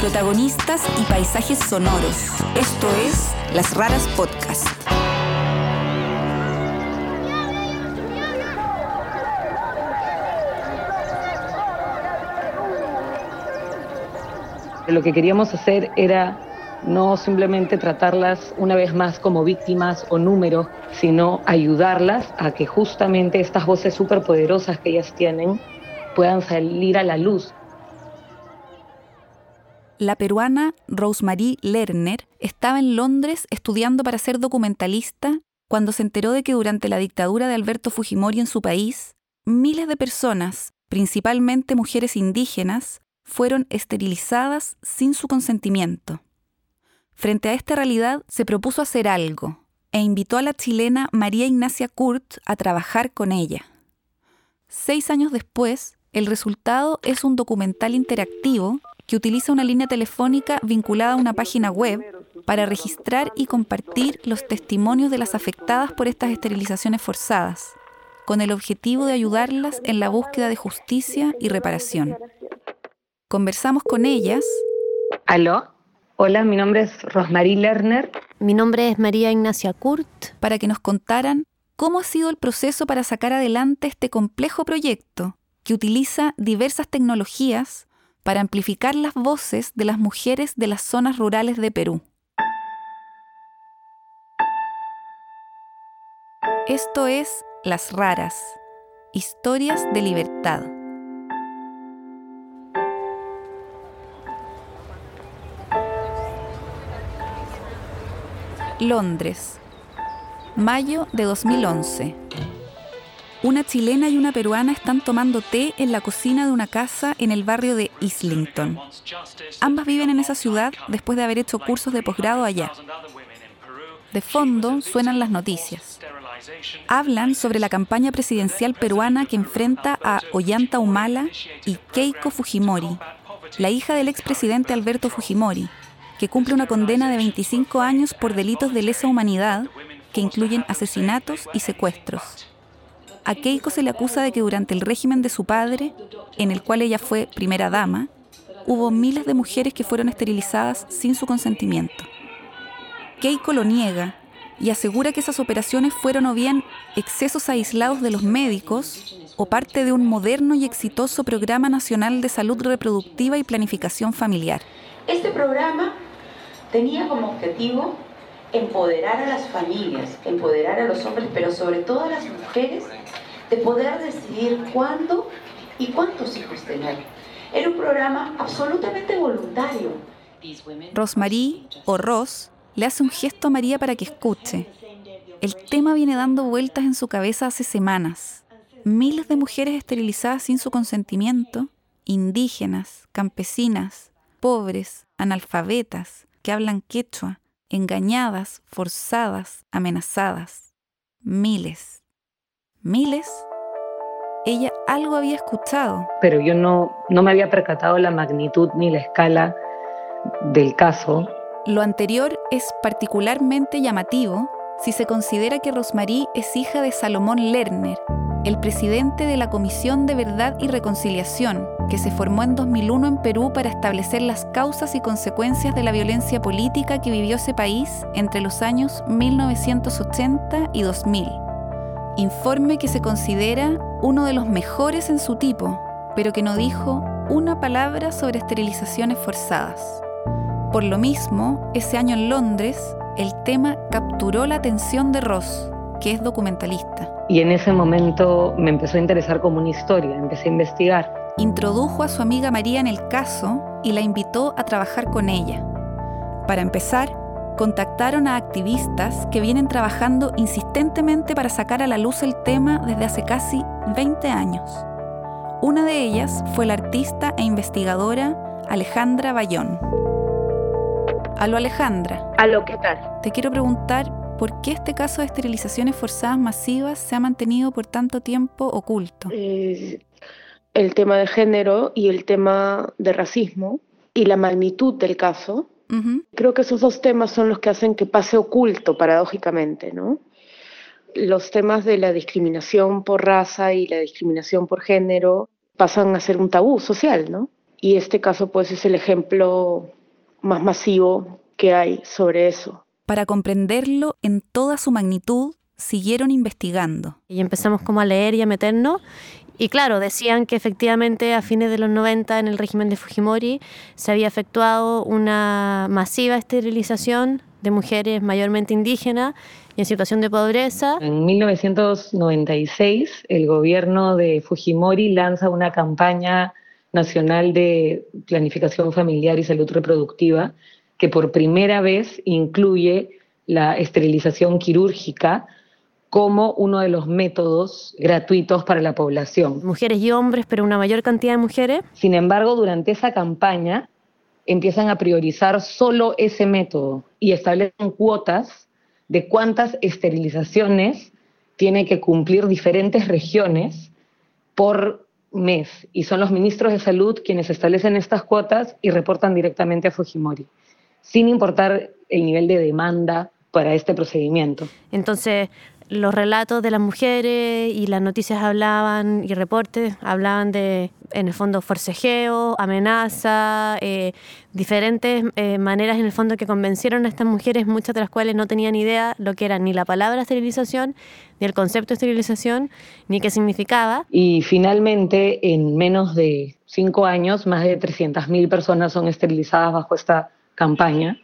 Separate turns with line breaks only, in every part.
protagonistas y paisajes sonoros. Esto es Las Raras Podcast.
Lo que queríamos hacer era no simplemente tratarlas una vez más como víctimas o números, sino ayudarlas a que justamente estas voces superpoderosas que ellas tienen puedan salir a la luz.
La peruana Rosemary Lerner estaba en Londres estudiando para ser documentalista cuando se enteró de que durante la dictadura de Alberto Fujimori en su país, miles de personas, principalmente mujeres indígenas, fueron esterilizadas sin su consentimiento. Frente a esta realidad, se propuso hacer algo e invitó a la chilena María Ignacia Kurt a trabajar con ella. Seis años después, el resultado es un documental interactivo que utiliza una línea telefónica vinculada a una página web para registrar y compartir los testimonios de las afectadas por estas esterilizaciones forzadas, con el objetivo de ayudarlas en la búsqueda de justicia y reparación. Conversamos con ellas.
¿Aló? Hola, mi nombre es Rosmarie Lerner.
Mi nombre es María Ignacia Kurt.
Para que nos contaran cómo ha sido el proceso para sacar adelante este complejo proyecto que utiliza diversas tecnologías para amplificar las voces de las mujeres de las zonas rurales de Perú. Esto es Las Raras, historias de libertad. Londres, mayo de 2011. Una chilena y una peruana están tomando té en la cocina de una casa en el barrio de Islington. Ambas viven en esa ciudad después de haber hecho cursos de posgrado allá. De fondo suenan las noticias. Hablan sobre la campaña presidencial peruana que enfrenta a Ollanta Humala y Keiko Fujimori, la hija del expresidente Alberto Fujimori, que cumple una condena de 25 años por delitos de lesa humanidad que incluyen asesinatos y secuestros. A Keiko se le acusa de que durante el régimen de su padre, en el cual ella fue primera dama, hubo miles de mujeres que fueron esterilizadas sin su consentimiento. Keiko lo niega y asegura que esas operaciones fueron o bien excesos aislados de los médicos o parte de un moderno y exitoso programa nacional de salud reproductiva y planificación familiar.
Este programa tenía como objetivo empoderar a las familias, empoderar a los hombres, pero sobre todo a las mujeres, de poder decidir cuándo y cuántos hijos tener. Era un programa absolutamente voluntario.
Rosmarie o Ros le hace un gesto a María para que escuche. El tema viene dando vueltas en su cabeza hace semanas. Miles de mujeres esterilizadas sin su consentimiento, indígenas, campesinas, pobres, analfabetas, que hablan quechua, engañadas, forzadas, amenazadas. Miles. ¿Miles? Ella algo había escuchado.
Pero yo no, no me había percatado la magnitud ni la escala del caso.
Lo anterior es particularmente llamativo si se considera que Rosmarie es hija de Salomón Lerner, el presidente de la Comisión de Verdad y Reconciliación, que se formó en 2001 en Perú para establecer las causas y consecuencias de la violencia política que vivió ese país entre los años 1980 y 2000. Informe que se considera uno de los mejores en su tipo, pero que no dijo una palabra sobre esterilizaciones forzadas. Por lo mismo, ese año en Londres, el tema capturó la atención de Ross, que es documentalista.
Y en ese momento me empezó a interesar como una historia, empecé a investigar.
Introdujo a su amiga María en el caso y la invitó a trabajar con ella. Para empezar, contactaron a activistas que vienen trabajando insistentemente para sacar a la luz el tema desde hace casi 20 años. Una de ellas fue la artista e investigadora Alejandra Bayón. Aló Alejandra.
Aló, ¿qué tal?
Te quiero preguntar ¿Por qué este caso de esterilizaciones forzadas masivas se ha mantenido por tanto tiempo oculto?
Eh, el tema de género y el tema de racismo y la magnitud del caso. Creo que esos dos temas son los que hacen que pase oculto, paradójicamente, ¿no? Los temas de la discriminación por raza y la discriminación por género pasan a ser un tabú social, ¿no? y este caso pues es el ejemplo más masivo que hay sobre eso.
Para comprenderlo en toda su magnitud, siguieron investigando.
Y empezamos como a leer y a meternos. Y claro, decían que efectivamente a fines de los 90 en el régimen de Fujimori se había efectuado una masiva esterilización de mujeres mayormente indígenas y en situación de pobreza.
En 1996 el gobierno de Fujimori lanza una campaña nacional de planificación familiar y salud reproductiva que por primera vez incluye la esterilización quirúrgica como uno de los métodos gratuitos para la población.
Mujeres y hombres, pero una mayor cantidad de mujeres.
Sin embargo, durante esa campaña empiezan a priorizar solo ese método y establecen cuotas de cuántas esterilizaciones tiene que cumplir diferentes regiones por mes. Y son los ministros de salud quienes establecen estas cuotas y reportan directamente a Fujimori, sin importar el nivel de demanda para este procedimiento.
Entonces, los relatos de las mujeres y las noticias hablaban y reportes hablaban de, en el fondo, forcejeo, amenaza, eh, diferentes eh, maneras en el fondo que convencieron a estas mujeres, muchas de las cuales no tenían idea lo que era ni la palabra esterilización, ni el concepto de esterilización, ni qué significaba.
Y finalmente, en menos de cinco años, más de 300.000 personas son esterilizadas bajo esta campaña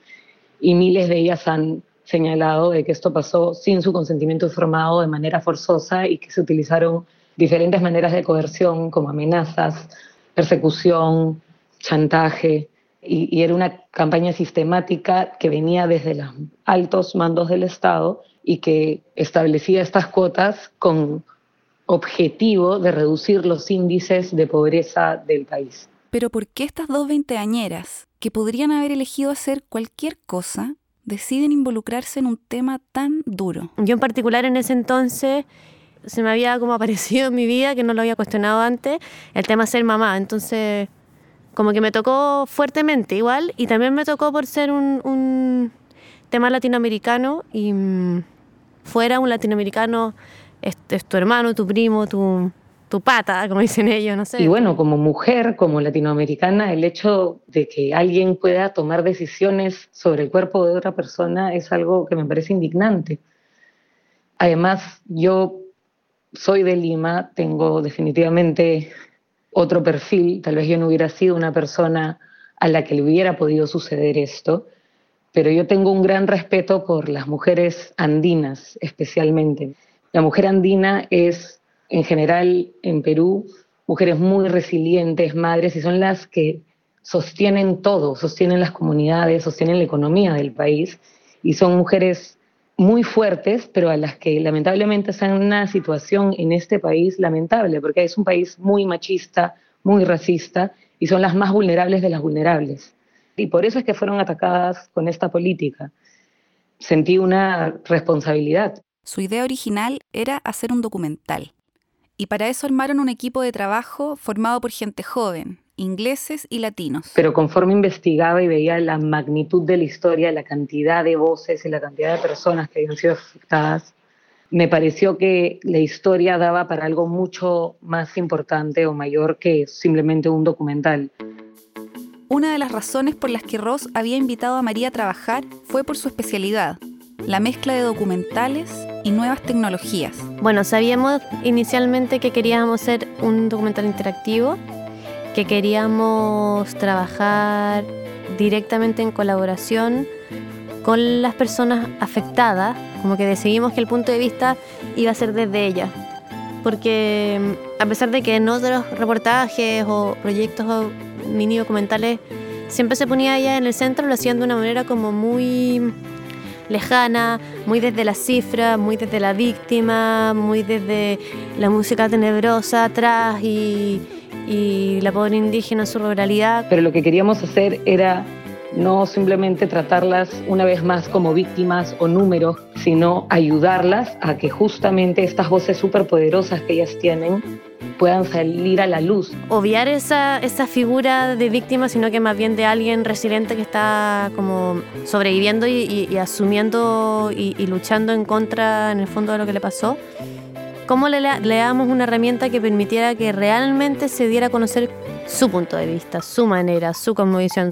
y miles de ellas han señalado de que esto pasó sin su consentimiento informado de manera forzosa y que se utilizaron diferentes maneras de coerción como amenazas, persecución, chantaje, y, era una campaña sistemática que venía desde los altos mandos del Estado y que establecía estas cuotas con objetivo de reducir los índices de pobreza del país.
Pero ¿por qué estas dos veinteañeras, que podrían haber elegido hacer cualquier cosa, deciden involucrarse en un tema tan duro?
Yo en particular en ese entonces se me había como aparecido en mi vida, que no lo había cuestionado antes, el tema ser mamá. Entonces, como que me tocó fuertemente igual, y también me tocó por ser un, un tema latinoamericano, y mm, fuera un latinoamericano, es tu hermano, tu primo, tu, tu pata, como dicen ellos, no sé.
Y bueno, como mujer, como latinoamericana, el hecho de que alguien pueda tomar decisiones sobre el cuerpo de otra persona es algo que me parece indignante. Además, yo soy de Lima, tengo definitivamente otro perfil, tal vez yo no hubiera sido una persona a la que le hubiera podido suceder esto, pero yo tengo un gran respeto por las mujeres andinas especialmente. La mujer andina es en general en Perú, mujeres muy resilientes, madres, y son las que sostienen todo, sostienen las comunidades, sostienen la economía del país, y son mujeres muy fuertes, pero a las que lamentablemente están en una situación en este país lamentable, porque es un país muy machista, muy racista, y son las más vulnerables de las vulnerables. Y por eso es que fueron atacadas con esta política. Sentí una responsabilidad.
Su idea original era hacer un documental, y para eso armaron un equipo de trabajo formado por gente joven, ingleses y latinos.
Pero conforme investigaba y veía la magnitud de la historia, la cantidad de voces y la cantidad de personas que habían sido afectadas, me pareció que la historia daba para algo mucho más importante o mayor que simplemente un documental.
Una de las razones por las que Ross había invitado a María a trabajar fue por su especialidad, la mezcla de documentales y nuevas tecnologías.
Bueno, sabíamos inicialmente que queríamos hacer un documental interactivo, que queríamos trabajar directamente en colaboración con las personas afectadas, como que decidimos que el punto de vista iba a ser desde ellas. Porque mm, a pesar de que en otros reportajes o proyectos o mini documentales siempre se ponía ella en el centro, lo hacían de una manera como muy lejana, muy desde la cifra, muy desde la víctima, muy desde la música tenebrosa atrás y, y la pobre indígena, su ruralidad.
Pero lo que queríamos hacer era no simplemente tratarlas una vez más como víctimas o números, sino ayudarlas a que justamente estas voces superpoderosas que ellas tienen puedan salir a la luz.
Obviar esa, esa figura de víctima, sino que más bien de alguien resiliente que está como sobreviviendo y, asumiendo y, luchando en contra, en el fondo, de lo que le pasó. ¿Cómo le, le damos una herramienta que permitiera que realmente se diera a conocer su punto de vista, su manera, su conmovisión?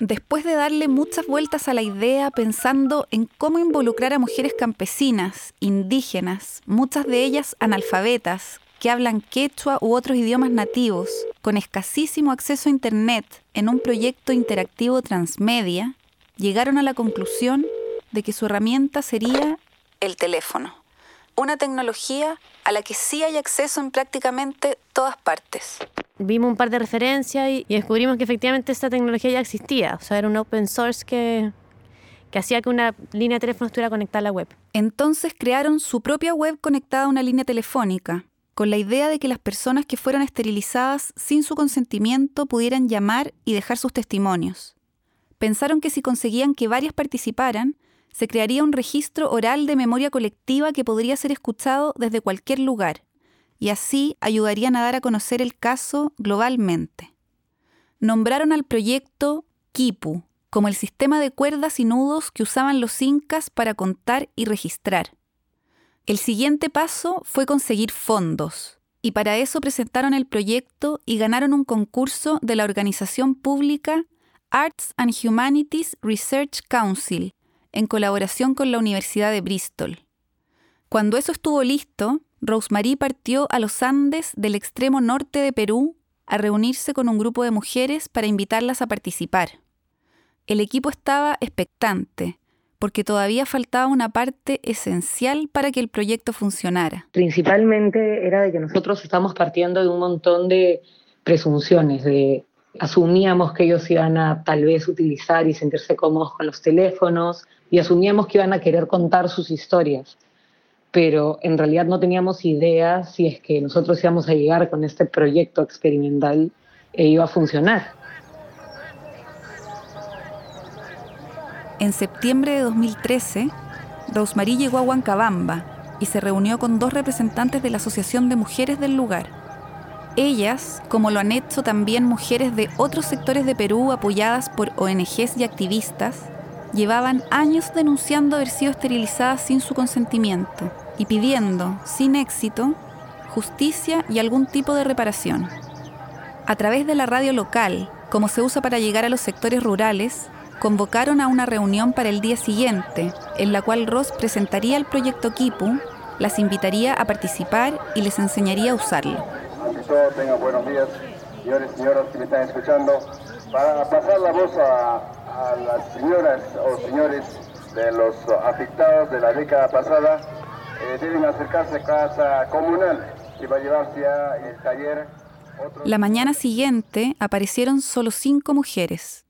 Después de darle muchas vueltas a la idea pensando en cómo involucrar a mujeres campesinas, indígenas, muchas de ellas analfabetas, que hablan quechua u otros idiomas nativos, con escasísimo acceso a Internet, en un proyecto interactivo transmedia, llegaron a la conclusión de que su herramienta sería el teléfono, una tecnología a la que sí hay acceso en prácticamente todas partes
vimos un par de referencias y, descubrimos que efectivamente esta tecnología ya existía. O sea, era un open source que, que hacía que una línea de teléfono estuviera conectada a la web.
Entonces crearon su propia web conectada a una línea telefónica, con la idea de que las personas que fueran esterilizadas sin su consentimiento pudieran llamar y dejar sus testimonios. Pensaron que si conseguían que varias participaran, se crearía un registro oral de memoria colectiva que podría ser escuchado desde cualquier lugar y así ayudarían a dar a conocer el caso globalmente. Nombraron al proyecto Kipu, como el sistema de cuerdas y nudos que usaban los incas para contar y registrar. El siguiente paso fue conseguir fondos, y para eso presentaron el proyecto y ganaron un concurso de la organización pública Arts and Humanities Research Council, en colaboración con la Universidad de Bristol. Cuando eso estuvo listo, Rosemary partió a los Andes del extremo norte de Perú a reunirse con un grupo de mujeres para invitarlas a participar. El equipo estaba expectante, porque todavía faltaba una parte esencial para que el proyecto funcionara.
Principalmente era de que nosotros estamos partiendo de un montón de presunciones, de asumíamos que ellos iban a tal vez utilizar y sentirse cómodos con los teléfonos y asumíamos que iban a querer contar sus historias pero en realidad no teníamos idea si es que nosotros íbamos a llegar con este proyecto experimental e iba a funcionar.
En septiembre de 2013, Rosemary llegó a Huancabamba y se reunió con dos representantes de la Asociación de Mujeres del lugar. Ellas, como lo han hecho también mujeres de otros sectores de Perú apoyadas por ONGs y activistas, llevaban años denunciando haber sido esterilizadas sin su consentimiento y pidiendo, sin éxito, justicia y algún tipo de reparación. A través de la radio local, como se usa para llegar a los sectores rurales, convocaron a una reunión para el día siguiente, en la cual Ross presentaría el proyecto Kipu, las invitaría a participar y les enseñaría a usarlo.
Tengan buenos días, señores y señoras que me están escuchando. Para pasar la voz a, a las señoras o señores de los afectados de la década pasada, eh, deben acercarse a casa comunal que va a llevarse el taller.
La mañana siguiente aparecieron solo cinco mujeres.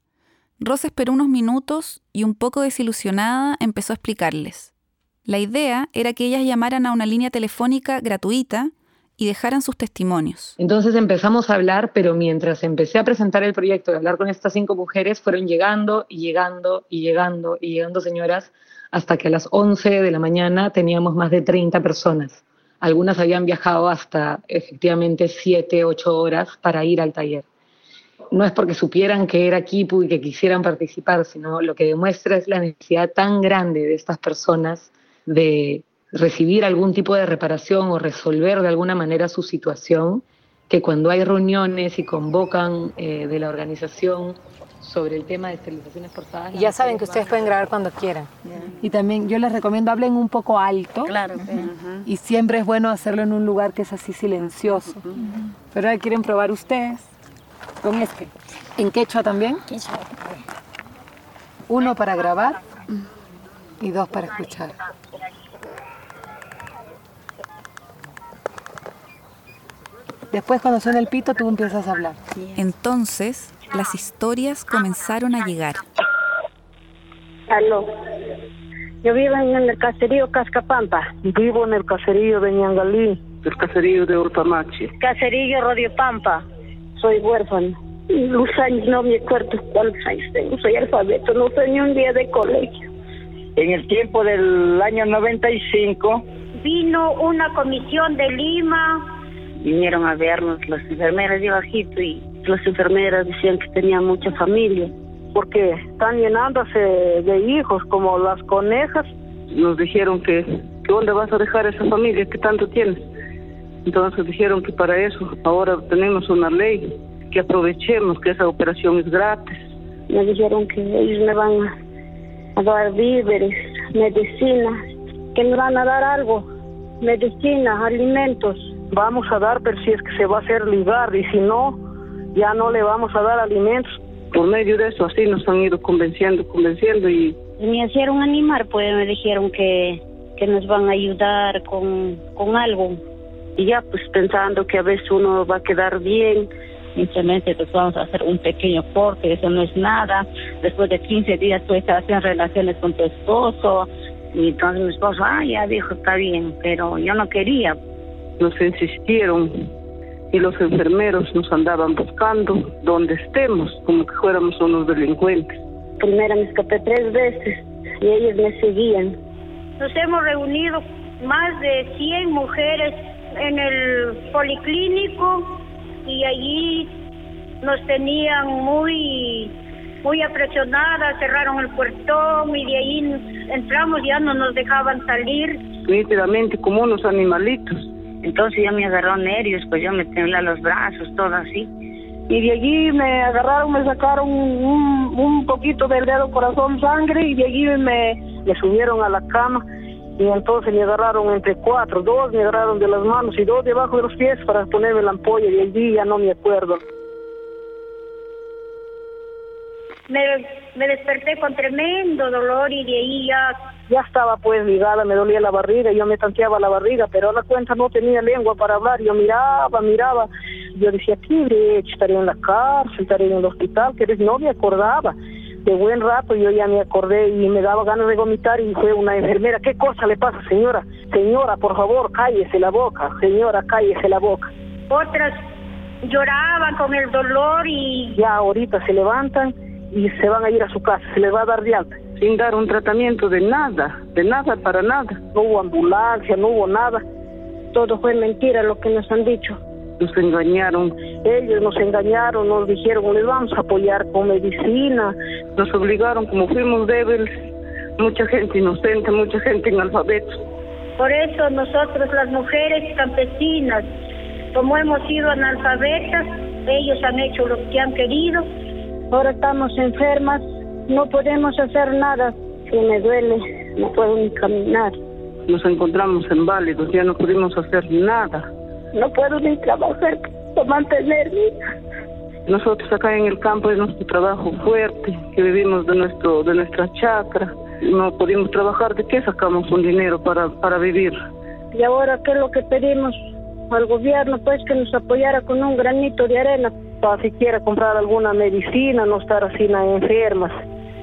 Rosa esperó unos minutos y un poco desilusionada empezó a explicarles. La idea era que ellas llamaran a una línea telefónica gratuita y dejaran sus testimonios.
Entonces empezamos a hablar, pero mientras empecé a presentar el proyecto y hablar con estas cinco mujeres, fueron llegando y llegando y llegando y llegando señoras hasta que a las 11 de la mañana teníamos más de 30 personas. Algunas habían viajado hasta efectivamente 7, 8 horas para ir al taller. No es porque supieran que era Kipu y que quisieran participar, sino lo que demuestra es la necesidad tan grande de estas personas de recibir algún tipo de reparación o resolver de alguna manera su situación, que cuando hay reuniones y convocan eh, de la organización sobre el tema de esterilizaciones forzadas.
Y ya saben que ustedes pueden grabar cuando quieran. Y también yo les recomiendo hablen un poco alto.
Claro.
Y siempre es bueno hacerlo en un lugar que es así silencioso. Pero ahora quieren probar ustedes con este. ¿En quechua también? Quechua. Uno para grabar y dos para escuchar. Después cuando suena el pito tú empiezas a hablar.
Entonces las historias comenzaron a llegar.
Aló. Yo vivo en el caserío Cascapampa.
Vivo en el caserío de Ñangalí.
El caserío de Urpamachi.
Caserío Rodio Pampa.
Soy huérfano.
Los años no me acuerdo cuántos años tengo. Soy alfabeto. No soy ni un día de colegio.
En el tiempo del año 95.
Vino una comisión de Lima.
Vinieron a vernos las enfermeras de bajito y las enfermeras decían que tenían mucha familia.
Porque están llenándose de hijos como las conejas.
Nos dijeron que
¿qué dónde vas a dejar esa familia que tanto tienes? Entonces dijeron que para eso ahora tenemos una ley, que aprovechemos que esa operación es gratis.
Me dijeron que ellos me van a dar víveres, medicinas, que me van a dar algo, medicinas, alimentos.
Vamos a dar, pero si es que se va a hacer ligar y si no, ya no le vamos a dar alimentos. Por medio de eso así nos han ido convenciendo, convenciendo y...
Me hicieron animar, pues me dijeron que, que nos van a ayudar con, con algo.
Y ya pues pensando que a veces uno va a quedar bien,
simplemente pues vamos a hacer un pequeño corte, eso no es nada. Después de 15 días tú estás haciendo relaciones con tu esposo. Y entonces mi esposo, ah, ya dijo, está bien, pero yo no quería.
Nos insistieron y los enfermeros nos andaban buscando donde estemos, como que fuéramos unos delincuentes.
Primero me escapé tres veces y ellos me seguían.
Nos hemos reunido más de 100 mujeres en el policlínico y allí nos tenían muy muy apresionadas, cerraron el puertón y de ahí entramos ya no nos dejaban salir.
Literalmente como unos animalitos.
Entonces ya me agarró nervios, pues yo me temblé los brazos, todo así.
Y de allí me agarraron, me sacaron un, poquito del dedo corazón sangre y de allí me, me subieron a la cama y entonces me agarraron entre cuatro, dos me agarraron de las manos y dos debajo de los pies para ponerme la ampolla y allí ya no me acuerdo.
Me, me desperté con tremendo dolor y de ahí ya...
Ya estaba pues ligada, me dolía la barriga, yo me tanteaba la barriga, pero a la cuenta no tenía lengua para hablar, yo miraba, miraba, yo decía, ¿qué Estaría en la cárcel, estaría en el hospital, que no me acordaba de buen rato yo ya me acordé y me daba ganas de vomitar y fue una enfermera. ¿Qué cosa le pasa, señora? Señora, por favor, cállese la boca. Señora, cállese la boca.
Otras lloraban con el dolor y...
Ya ahorita se levantan y se van a ir a su casa, se les va a dar de alta. Sin dar un tratamiento de nada, de nada para nada. No hubo ambulancia, no hubo nada.
Todo fue mentira lo que nos han dicho
nos engañaron, ellos nos engañaron, nos dijeron les vamos a apoyar con medicina, nos obligaron como fuimos débiles, mucha gente inocente, mucha gente analfabeta.
Por eso nosotros las mujeres campesinas, como hemos sido analfabetas, ellos han hecho lo que han querido.
Ahora estamos enfermas, no podemos hacer nada, si me duele, no puedo ni caminar.
Nos encontramos inválidos, ya no pudimos hacer nada
no puedo ni trabajar para mantenerme.
Nosotros acá en el campo es nuestro trabajo fuerte, que vivimos de nuestro de nuestra chacra. No podemos trabajar, ¿de qué sacamos un dinero para, para vivir?
Y ahora, ¿qué es lo que pedimos al gobierno? Pues que nos apoyara con un granito de arena para siquiera comprar alguna medicina, no estar así enfermas.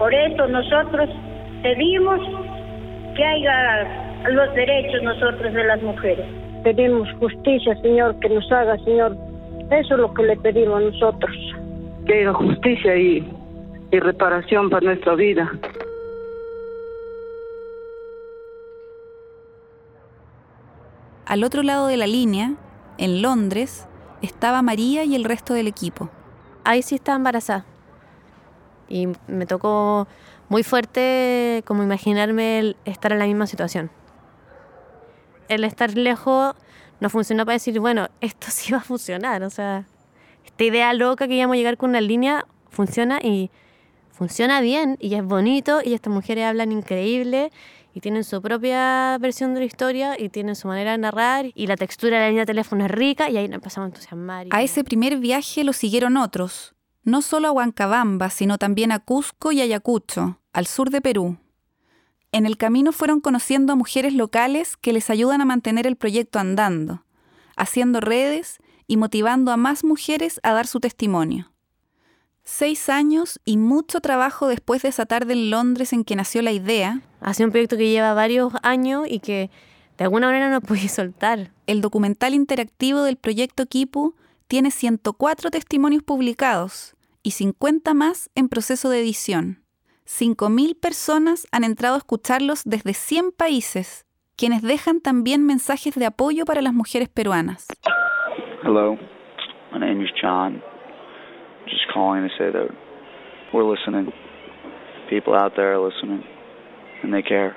Por eso nosotros pedimos que haya los derechos nosotros de las mujeres
pedimos justicia, Señor, que nos haga, Señor. Eso es lo que le pedimos a nosotros.
Que haya justicia y, y reparación para nuestra vida.
Al otro lado de la línea, en Londres, estaba María y el resto del equipo.
Ahí sí estaba embarazada. Y me tocó muy fuerte como imaginarme estar en la misma situación el estar lejos no funcionó para decir, bueno, esto sí va a funcionar. O sea, esta idea loca que íbamos a llegar con una línea funciona y funciona bien y es bonito y estas mujeres hablan increíble y tienen su propia versión de la historia y tienen su manera de narrar y la textura de la línea de teléfono es rica y ahí nos empezamos a entusiasmar.
A ese primer viaje lo siguieron otros, no solo a Huancabamba, sino también a Cusco y Ayacucho, al sur de Perú. En el camino fueron conociendo a mujeres locales que les ayudan a mantener el proyecto andando, haciendo redes y motivando a más mujeres a dar su testimonio. Seis años y mucho trabajo después de esa tarde en Londres en que nació la idea.
Hace un proyecto que lleva varios años y que de alguna manera no pude soltar.
El documental interactivo del proyecto Kipu tiene 104 testimonios publicados y 50 más en proceso de edición. 5.000 personas han entrado a escucharlos desde 100 países, quienes dejan también mensajes de apoyo para las mujeres peruanas.
Hello, my name is John. Just calling to say that we're listening. People out there are listening, and they care.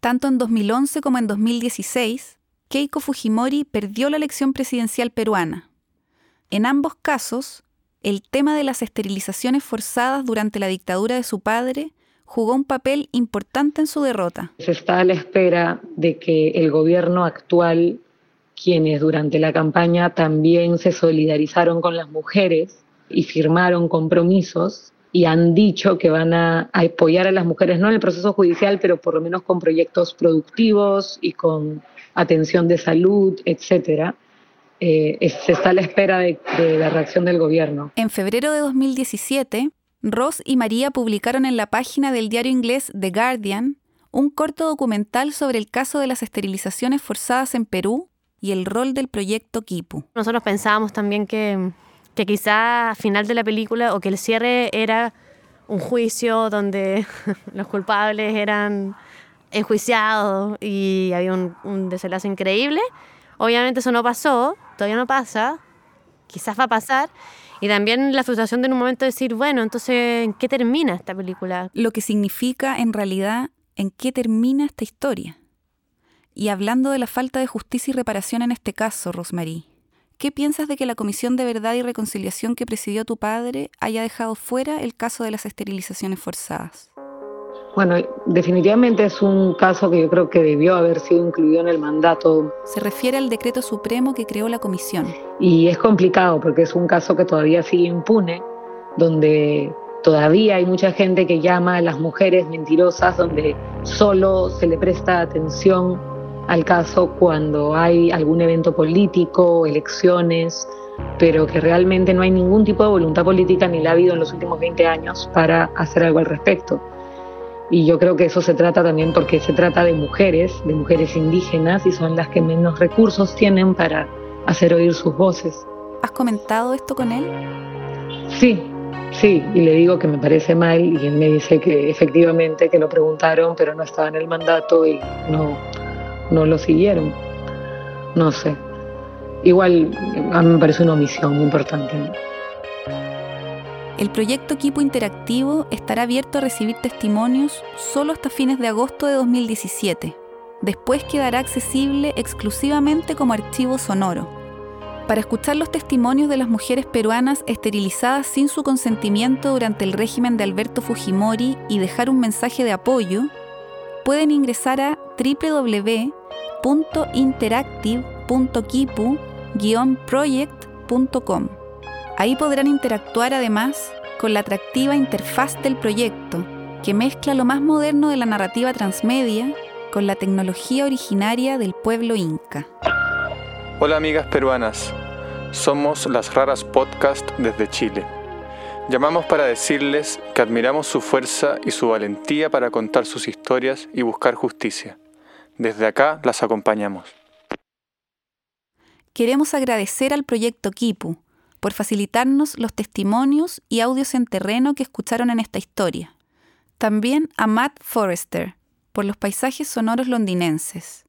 Tanto en 2011 como en 2016, Keiko Fujimori perdió la elección presidencial peruana. En ambos casos, el tema de las esterilizaciones forzadas durante la dictadura de su padre jugó un papel importante en su derrota.
Se está a la espera de que el gobierno actual, quienes durante la campaña también se solidarizaron con las mujeres y firmaron compromisos y han dicho que van a, apoyar a las mujeres, no en el proceso judicial, pero por lo menos con proyectos productivos y con atención de salud, etcétera. Eh, se está a la espera de, de la reacción del gobierno.
En febrero de 2017, Ross y María publicaron en la página del diario inglés The Guardian un corto documental sobre el caso de las esterilizaciones forzadas en Perú y el rol del proyecto Kipu.
Nosotros pensábamos también que, que quizá al final de la película o que el cierre era un juicio donde los culpables eran enjuiciados y había un, un desenlace increíble. Obviamente eso no pasó, todavía no pasa, quizás va a pasar. Y también la frustración de en un momento decir, bueno, entonces, ¿en qué termina esta película?
Lo que significa en realidad en qué termina esta historia. Y hablando de la falta de justicia y reparación en este caso, Rosmarie, ¿qué piensas de que la Comisión de Verdad y Reconciliación que presidió tu padre haya dejado fuera el caso de las esterilizaciones forzadas?
Bueno, definitivamente es un caso que yo creo que debió haber sido incluido en el mandato.
Se refiere al decreto supremo que creó la comisión.
Y es complicado porque es un caso que todavía sigue impune, donde todavía hay mucha gente que llama a las mujeres mentirosas, donde solo se le presta atención al caso cuando hay algún evento político, elecciones, pero que realmente no hay ningún tipo de voluntad política ni la ha habido en los últimos 20 años para hacer algo al respecto. Y yo creo que eso se trata también porque se trata de mujeres, de mujeres indígenas, y son las que menos recursos tienen para hacer oír sus voces.
¿Has comentado esto con él?
Sí, sí, y le digo que me parece mal y él me dice que efectivamente que lo preguntaron, pero no estaba en el mandato y no, no lo siguieron. No sé. Igual a mí me parece una omisión muy importante.
El proyecto Equipo Interactivo estará abierto a recibir testimonios solo hasta fines de agosto de 2017. Después quedará accesible exclusivamente como archivo sonoro. Para escuchar los testimonios de las mujeres peruanas esterilizadas sin su consentimiento durante el régimen de Alberto Fujimori y dejar un mensaje de apoyo, pueden ingresar a www.interactive.kipu-project.com. Ahí podrán interactuar además con la atractiva interfaz del proyecto, que mezcla lo más moderno de la narrativa transmedia con la tecnología originaria del pueblo inca.
Hola amigas peruanas, somos las Raras Podcast desde Chile. Llamamos para decirles que admiramos su fuerza y su valentía para contar sus historias y buscar justicia. Desde acá las acompañamos.
Queremos agradecer al proyecto Kipu, por facilitarnos los testimonios y audios en terreno que escucharon en esta historia. También a Matt Forrester, por los paisajes sonoros londinenses.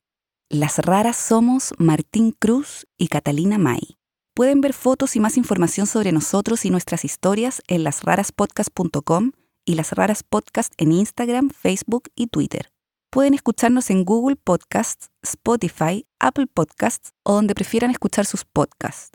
Las raras somos Martín Cruz y Catalina May. Pueden ver fotos y más información sobre nosotros y nuestras historias en lasraraspodcast.com y Las Raras Podcast en Instagram, Facebook y Twitter. Pueden escucharnos en Google Podcasts, Spotify, Apple Podcasts o donde prefieran escuchar sus podcasts.